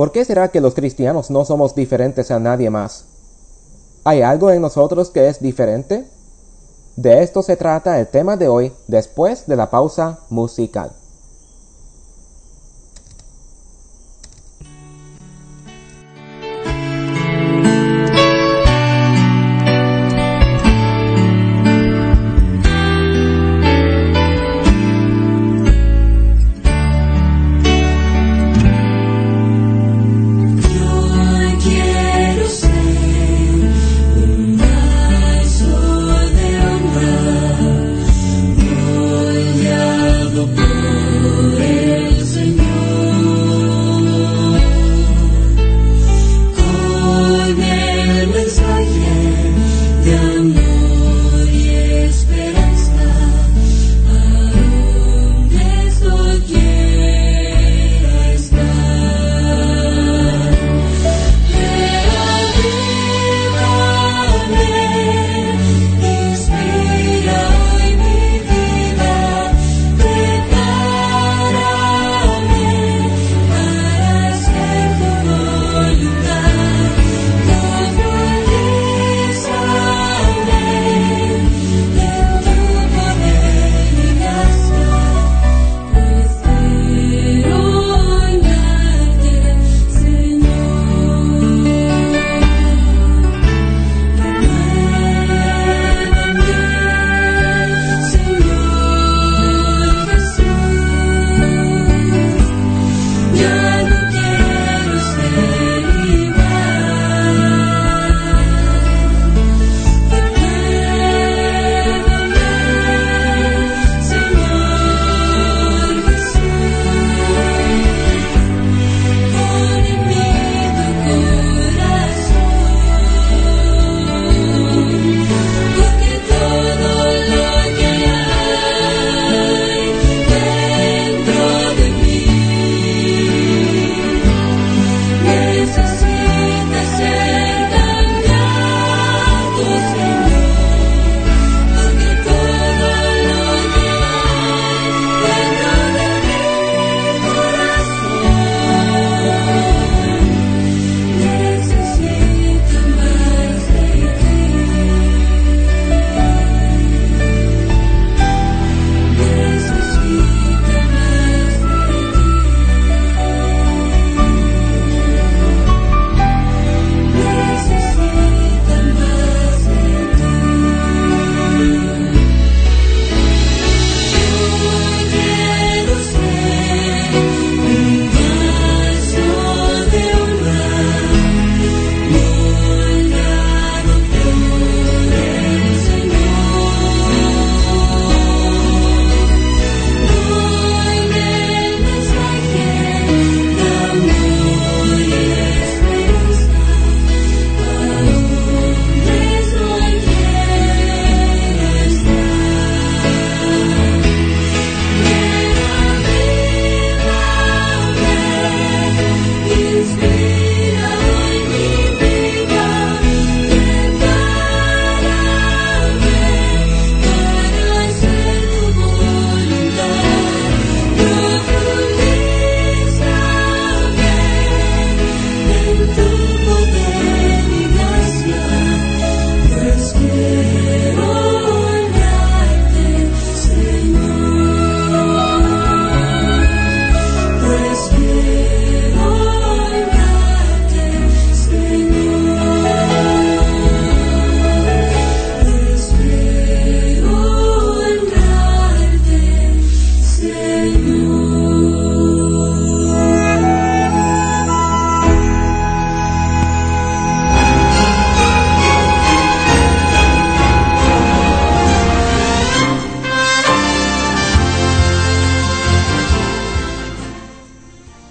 ¿Por qué será que los cristianos no somos diferentes a nadie más? ¿Hay algo en nosotros que es diferente? De esto se trata el tema de hoy después de la pausa musical.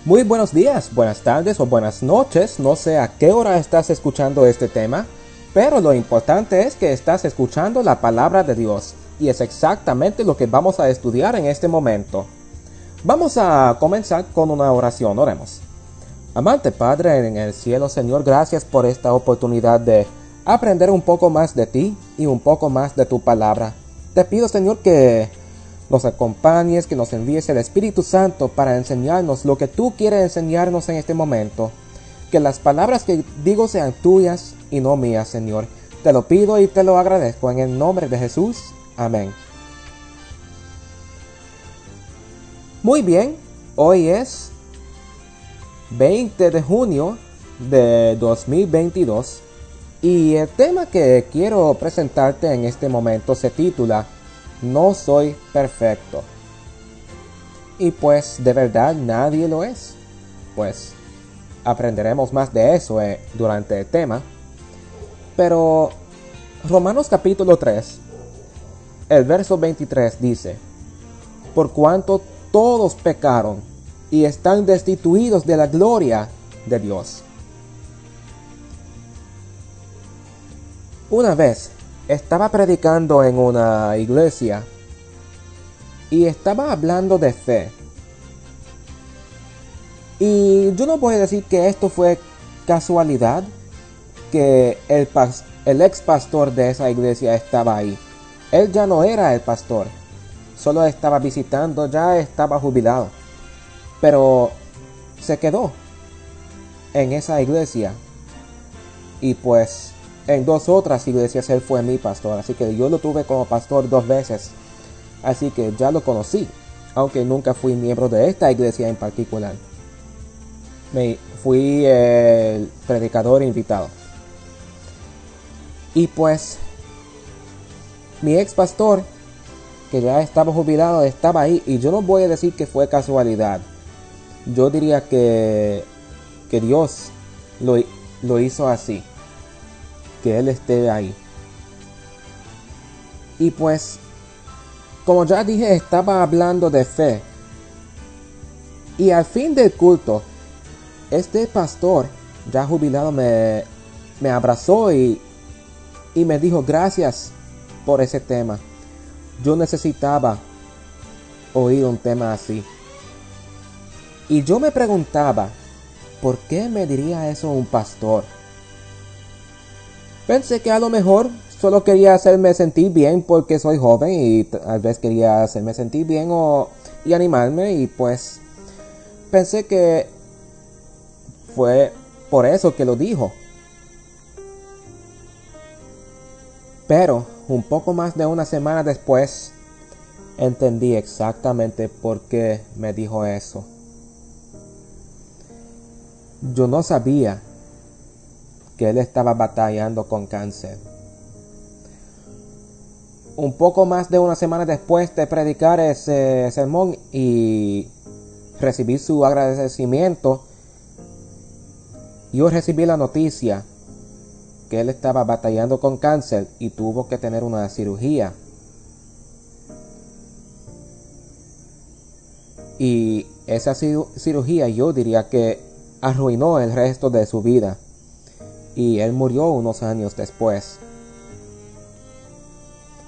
Muy buenos días, buenas tardes o buenas noches. No sé a qué hora estás escuchando este tema, pero lo importante es que estás escuchando la palabra de Dios y es exactamente lo que vamos a estudiar en este momento. Vamos a comenzar con una oración, oremos. Amante Padre en el cielo, Señor, gracias por esta oportunidad de aprender un poco más de ti y un poco más de tu palabra. Te pido, Señor, que nos acompañes, que nos envíes el Espíritu Santo para enseñarnos lo que tú quieres enseñarnos en este momento. Que las palabras que digo sean tuyas y no mías, Señor. Te lo pido y te lo agradezco en el nombre de Jesús. Amén. Muy bien, hoy es 20 de junio de 2022 y el tema que quiero presentarte en este momento se titula No soy perfecto. Y pues de verdad nadie lo es. Pues aprenderemos más de eso eh, durante el tema. Pero Romanos capítulo 3, el verso 23 dice, Por cuanto todos pecaron y están destituidos de la gloria de Dios. Una vez estaba predicando en una iglesia y estaba hablando de fe. Y yo no voy a decir que esto fue casualidad, que el, el ex pastor de esa iglesia estaba ahí. Él ya no era el pastor, solo estaba visitando, ya estaba jubilado. Pero se quedó en esa iglesia. Y pues en dos otras iglesias él fue mi pastor. Así que yo lo tuve como pastor dos veces. Así que ya lo conocí. Aunque nunca fui miembro de esta iglesia en particular. Me fui el predicador invitado. Y pues mi ex pastor, que ya estaba jubilado, estaba ahí. Y yo no voy a decir que fue casualidad. Yo diría que, que Dios lo, lo hizo así. Que Él esté ahí. Y pues, como ya dije, estaba hablando de fe. Y al fin del culto, este pastor, ya jubilado, me, me abrazó y, y me dijo gracias por ese tema. Yo necesitaba oír un tema así. Y yo me preguntaba, ¿por qué me diría eso un pastor? Pensé que a lo mejor solo quería hacerme sentir bien porque soy joven y tal vez quería hacerme sentir bien o, y animarme y pues pensé que fue por eso que lo dijo. Pero un poco más de una semana después entendí exactamente por qué me dijo eso. Yo no sabía que él estaba batallando con cáncer. Un poco más de una semana después de predicar ese sermón y recibir su agradecimiento, yo recibí la noticia que él estaba batallando con cáncer y tuvo que tener una cirugía. Y esa cirugía yo diría que arruinó el resto de su vida. Y él murió unos años después.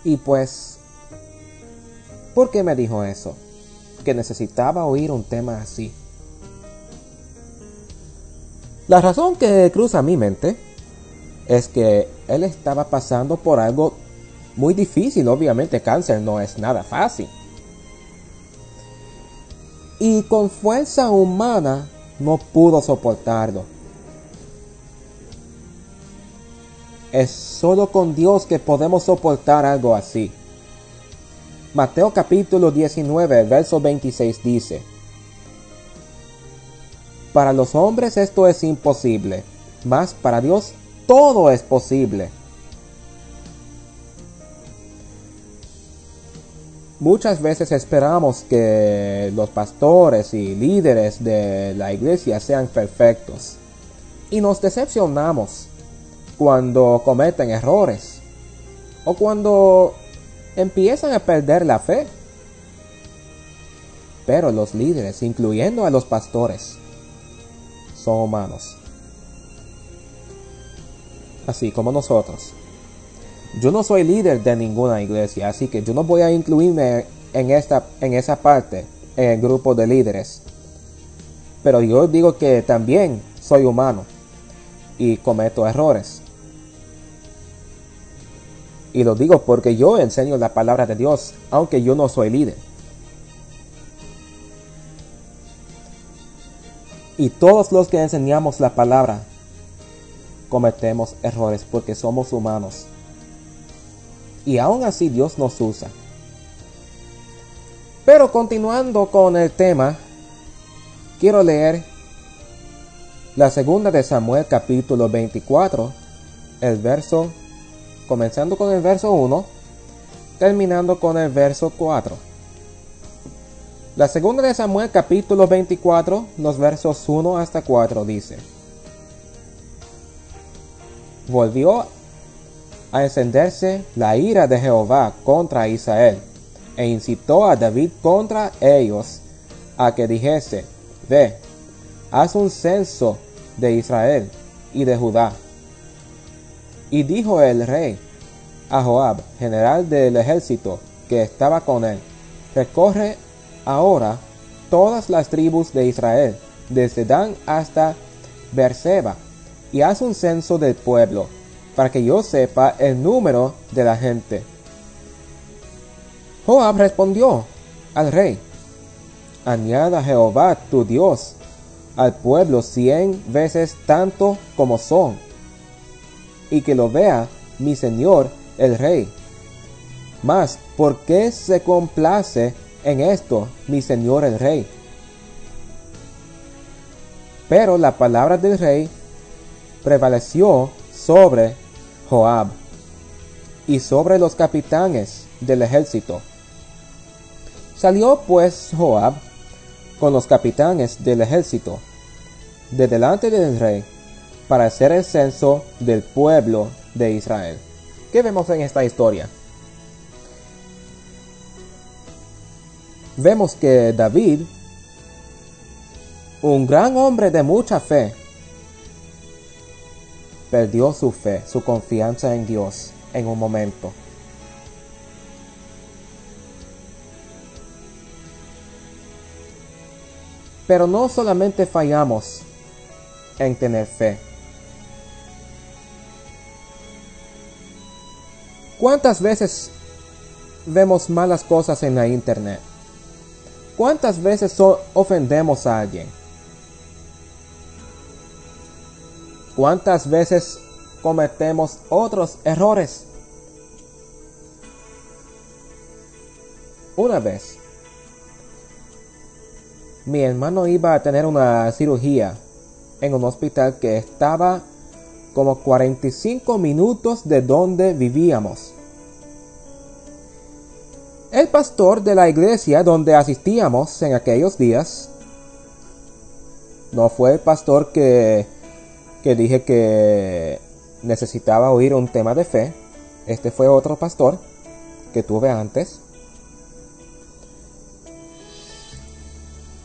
Y pues, ¿por qué me dijo eso? Que necesitaba oír un tema así. La razón que cruza mi mente es que él estaba pasando por algo muy difícil. Obviamente cáncer no es nada fácil. Y con fuerza humana no pudo soportarlo. Es solo con Dios que podemos soportar algo así. Mateo capítulo 19, verso 26 dice, Para los hombres esto es imposible, mas para Dios todo es posible. Muchas veces esperamos que los pastores y líderes de la iglesia sean perfectos y nos decepcionamos cuando cometen errores o cuando empiezan a perder la fe. Pero los líderes, incluyendo a los pastores, son humanos. Así como nosotros. Yo no soy líder de ninguna iglesia, así que yo no voy a incluirme en, esta, en esa parte, en el grupo de líderes. Pero yo digo que también soy humano y cometo errores. Y lo digo porque yo enseño la palabra de Dios, aunque yo no soy líder. Y todos los que enseñamos la palabra cometemos errores porque somos humanos. Y aún así Dios nos usa. Pero continuando con el tema, quiero leer la segunda de Samuel capítulo 24, el verso comenzando con el verso 1, terminando con el verso 4. La segunda de Samuel capítulo 24, los versos 1 hasta 4 dice, Volvió a encenderse la ira de Jehová contra Israel, e incitó a David contra ellos a que dijese, Ve, haz un censo de Israel y de Judá. Y dijo el rey a Joab, general del ejército que estaba con él, recorre ahora todas las tribus de Israel, desde Dan hasta Berseba, y haz un censo del pueblo, para que yo sepa el número de la gente. Joab respondió al rey, añada Jehová tu Dios al pueblo cien veces tanto como son, y que lo vea mi señor el rey. Mas, ¿por qué se complace en esto mi señor el rey? Pero la palabra del rey prevaleció sobre Joab y sobre los capitanes del ejército. Salió pues Joab con los capitanes del ejército de delante del rey para hacer el censo del pueblo de Israel. ¿Qué vemos en esta historia? Vemos que David, un gran hombre de mucha fe, perdió su fe, su confianza en Dios en un momento. Pero no solamente fallamos en tener fe. ¿Cuántas veces vemos malas cosas en la internet? ¿Cuántas veces ofendemos a alguien? ¿Cuántas veces cometemos otros errores? Una vez mi hermano iba a tener una cirugía en un hospital que estaba como 45 minutos de donde vivíamos. El pastor de la iglesia donde asistíamos en aquellos días no fue el pastor que, que dije que necesitaba oír un tema de fe. Este fue otro pastor que tuve antes.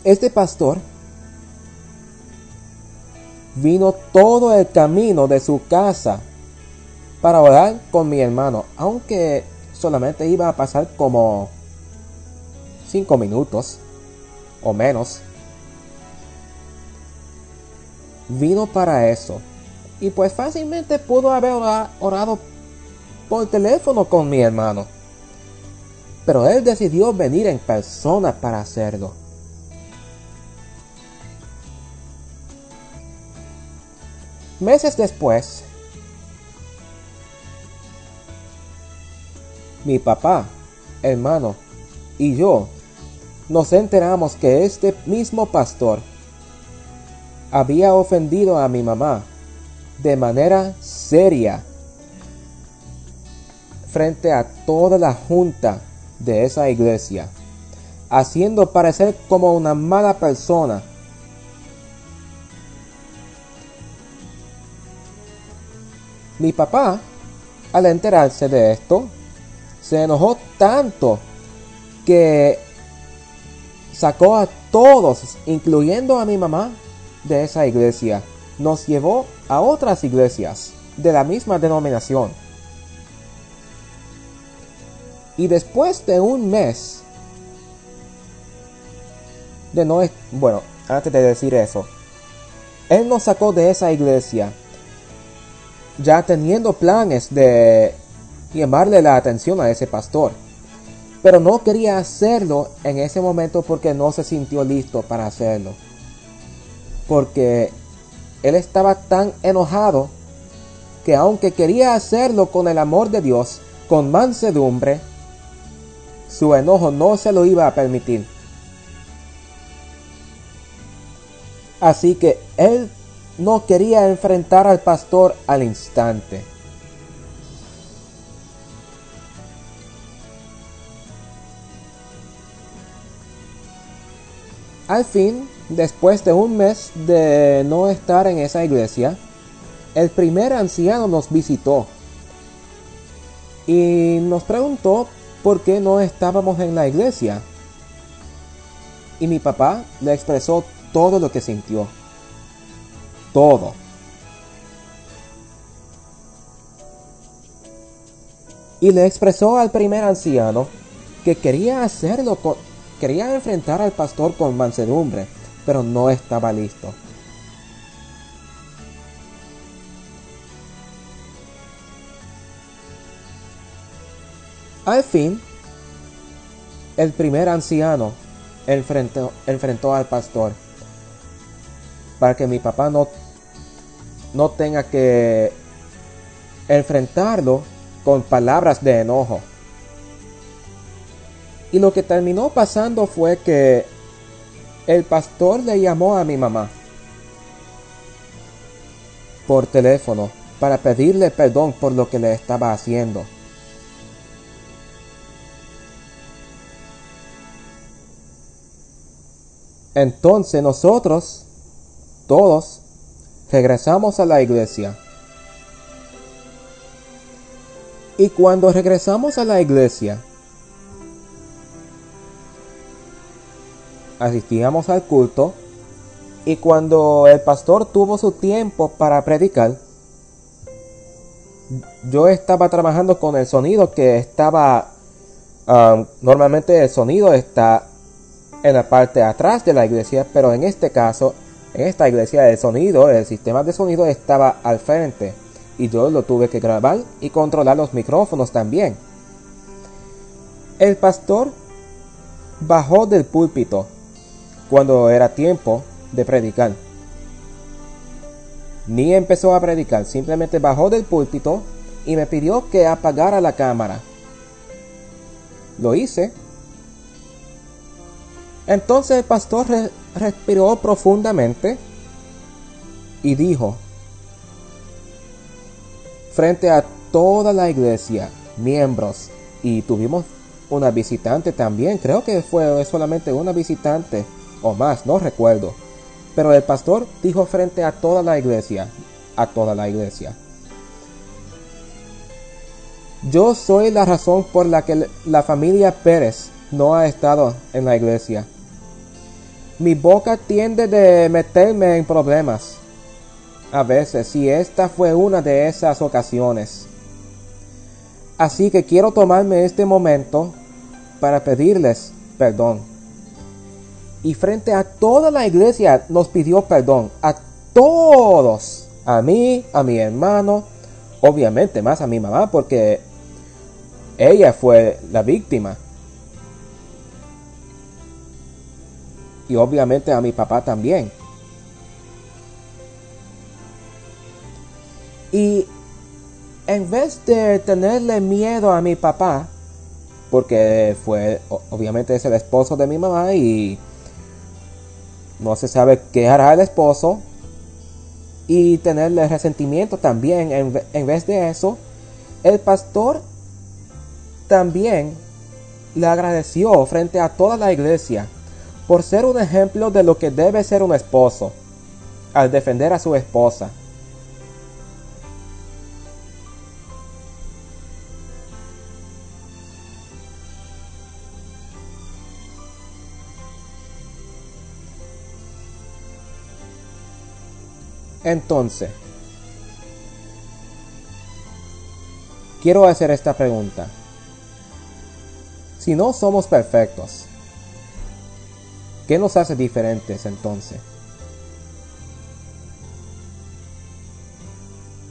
Este pastor vino todo el camino de su casa para orar con mi hermano, aunque solamente iba a pasar como cinco minutos o menos. Vino para eso. Y pues fácilmente pudo haber orado por teléfono con mi hermano. Pero él decidió venir en persona para hacerlo. Meses después, mi papá, hermano y yo nos enteramos que este mismo pastor había ofendido a mi mamá de manera seria frente a toda la junta de esa iglesia, haciendo parecer como una mala persona. Mi papá, al enterarse de esto, se enojó tanto que sacó a todos, incluyendo a mi mamá, de esa iglesia. Nos llevó a otras iglesias de la misma denominación. Y después de un mes de no... Bueno, antes de decir eso, Él nos sacó de esa iglesia ya teniendo planes de llamarle la atención a ese pastor. Pero no quería hacerlo en ese momento porque no se sintió listo para hacerlo. porque él estaba tan enojado que aunque quería hacerlo con el amor de Dios, con mansedumbre, su enojo no se lo iba a permitir. Así que él no quería enfrentar al pastor al instante. Al fin, después de un mes de no estar en esa iglesia, el primer anciano nos visitó y nos preguntó por qué no estábamos en la iglesia. Y mi papá le expresó todo lo que sintió. Todo. Y le expresó al primer anciano que quería hacerlo con, Quería enfrentar al pastor con mansedumbre, pero no estaba listo. Al fin, el primer anciano enfrentó, al pastor para que mi papá no, no tenga que enfrentarlo con palabras de enojo. Y lo que terminó pasando fue que el pastor le llamó a mi mamá por teléfono para pedirle perdón por lo que le estaba haciendo. Entonces nosotros, todos, regresamos a la iglesia. Y cuando regresamos a la iglesia, asistíamos al culto y cuando el pastor tuvo su tiempo para predicar, yo estaba trabajando con el sonido que estaba, um, normalmente el sonido está en la parte atrás de la iglesia, pero en este caso, en esta iglesia el sonido, el sistema de sonido estaba al frente y yo lo tuve que grabar y controlar los micrófonos también. El pastor bajó del púlpito cuando era tiempo de predicar. Ni empezó a predicar, simplemente bajó del púlpito y me pidió que apagara la cámara. Lo hice. Entonces el pastor respiró profundamente y dijo, frente a toda la iglesia, miembros, y tuvimos una visitante también, creo que fue solamente una visitante o más, no recuerdo. Pero el pastor dijo frente a toda la iglesia, a toda la iglesia. Yo soy la razón por la que la familia Pérez no ha estado en la iglesia. Mi boca tiende de meterme en problemas. A veces, y esta fue una de esas ocasiones. Así que quiero tomarme este momento para pedirles perdón y frente a toda la iglesia nos pidió perdón. A todos. A mí, a mi hermano, obviamente más a mi mamá porque ella fue la víctima. Y obviamente a mi papá también. Y en vez de tenerle miedo a mi papá, porque fue, obviamente es el esposo de mi mamá y no se sabe qué hará el esposo y tenerle resentimiento también. En, vez de eso, el pastor también le agradeció frente a toda la iglesia por ser un ejemplo de lo que debe ser un esposo al defender a su esposa. Entonces, quiero hacer esta pregunta. Si no somos perfectos, ¿qué nos hace diferentes entonces?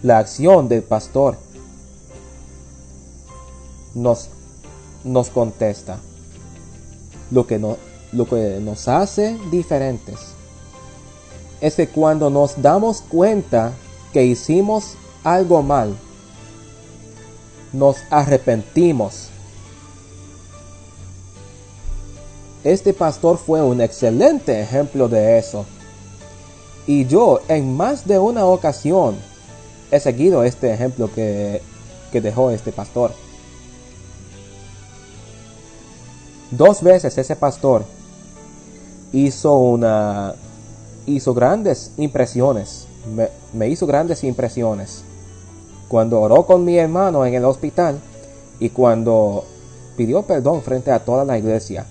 La acción del pastor nos, nos contesta lo que, lo que nos hace diferentes es que cuando nos damos cuenta que hicimos algo mal, nos arrepentimos. Este pastor fue un excelente ejemplo de eso. Y yo en más de una ocasión he seguido este ejemplo que, que dejó este pastor. Dos veces ese pastor hizo una hizo grandes impresiones. Me, hizo grandes impresiones. Cuando oró con mi hermano en el hospital y cuando pidió perdón frente a toda la iglesia.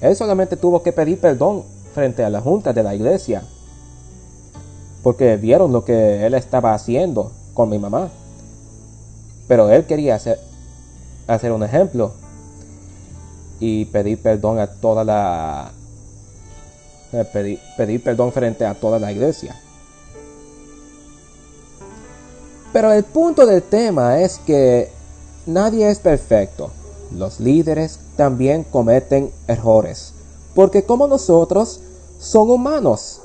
Él solamente tuvo que pedir perdón frente a la junta de la iglesia. Porque vieron lo que él estaba haciendo con mi mamá. Pero él quería hacer, un ejemplo y pedir perdón a toda la pedir, pedir perdón frente a toda la iglesia. Pero el punto del tema es que nadie es perfecto. Los líderes también cometen errores, porque como nosotros son humanos.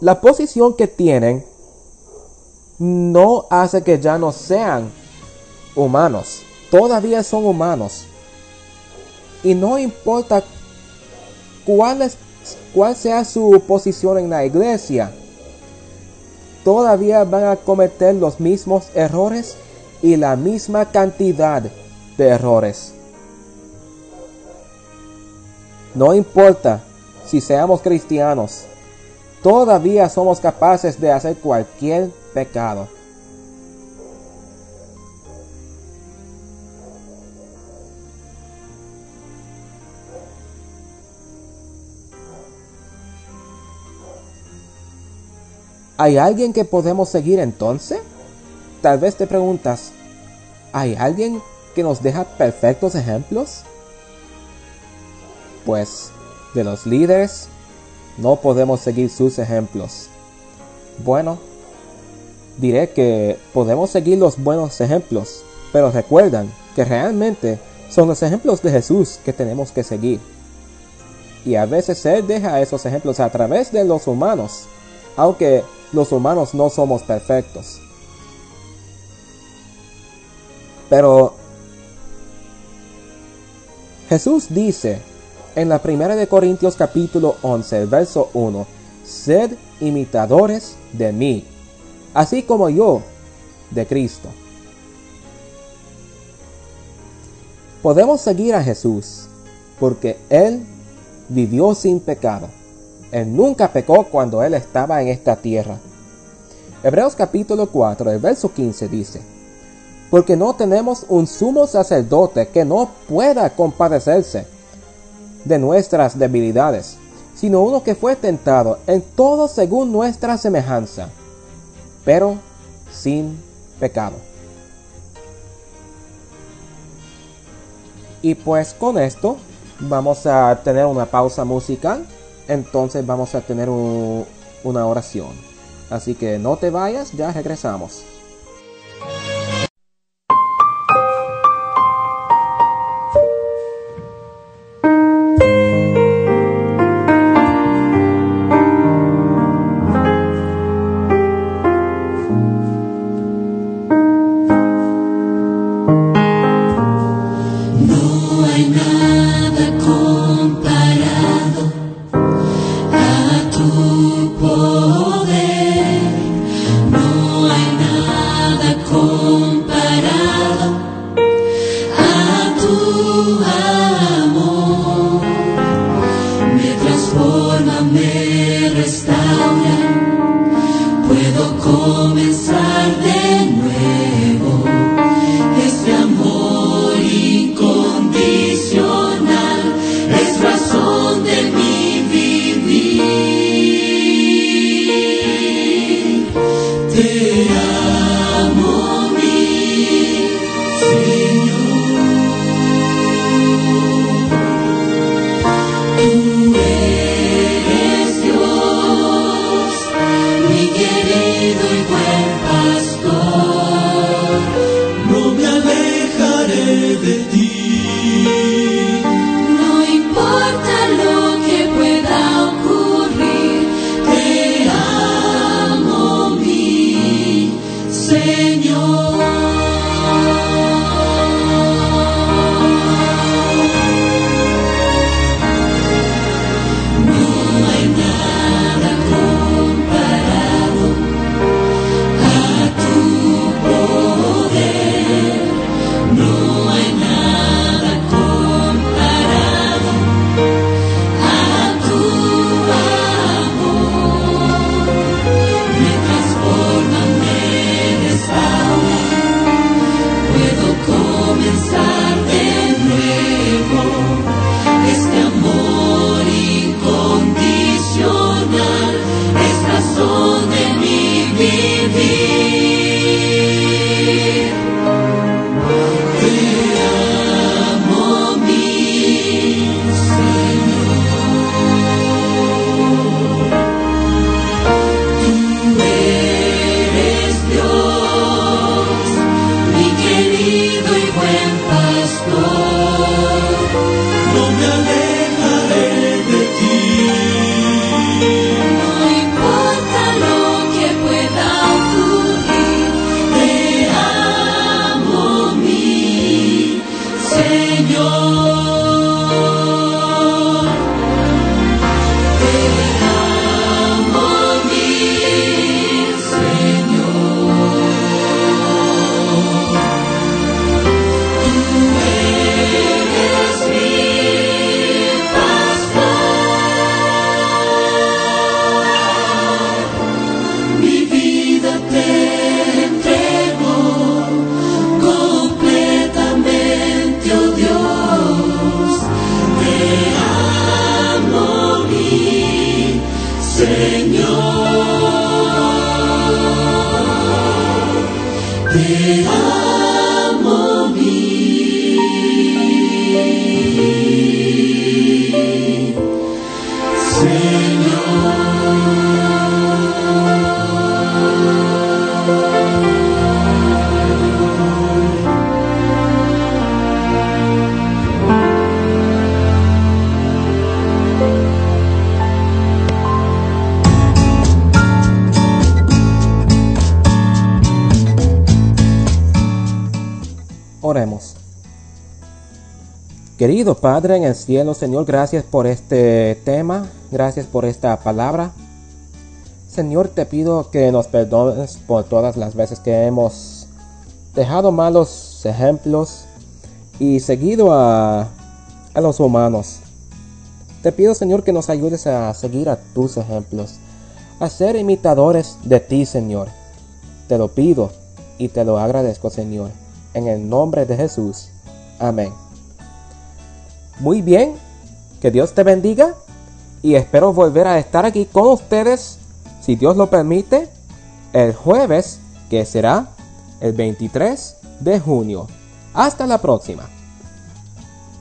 La posición que tienen no hace que ya no sean humanos. Todavía son humanos. Y no importa cuál, es, cuál sea su posición en la iglesia, todavía van a cometer los mismos errores y la misma cantidad de errores. No importa si seamos cristianos, todavía somos capaces de hacer cualquier pecado. ¿Hay alguien que podemos seguir entonces? Tal vez te preguntas, ¿hay alguien que nos deja perfectos ejemplos? Pues de los líderes no podemos seguir sus ejemplos. Bueno, diré que podemos seguir los buenos ejemplos, pero recuerdan que realmente son los ejemplos de Jesús que tenemos que seguir. Y a veces Él deja esos ejemplos a través de los humanos, aunque los humanos no somos perfectos. Pero Jesús dice en la primera de Corintios capítulo 11, verso 1, sed imitadores de mí, así como yo de Cristo. Podemos seguir a Jesús porque Él vivió sin pecado. Él nunca pecó cuando Él estaba en esta tierra. Hebreos capítulo 4, el verso 15 dice, Porque no tenemos un sumo sacerdote que no pueda compadecerse de nuestras debilidades, sino uno que fue tentado en todo según nuestra semejanza, pero sin pecado. Y pues con esto vamos a tener una pausa musical entonces vamos a tener una oración. Así que no te vayas, ya regresamos. Jesús. Querido Padre en el cielo, Señor, gracias por este tema, gracias por esta palabra. Señor, te pido que nos perdones por todas las veces que hemos dejado malos ejemplos y seguido a, a los humanos. Te pido, Señor, que nos ayudes a seguir a tus ejemplos, a ser imitadores de ti, Señor. Te lo pido y te lo agradezco, Señor. En el nombre de Jesús. Amén. Muy bien, que Dios te bendiga y espero volver a estar aquí con ustedes, si Dios lo permite, el jueves, que será el 23 de junio. Hasta la próxima.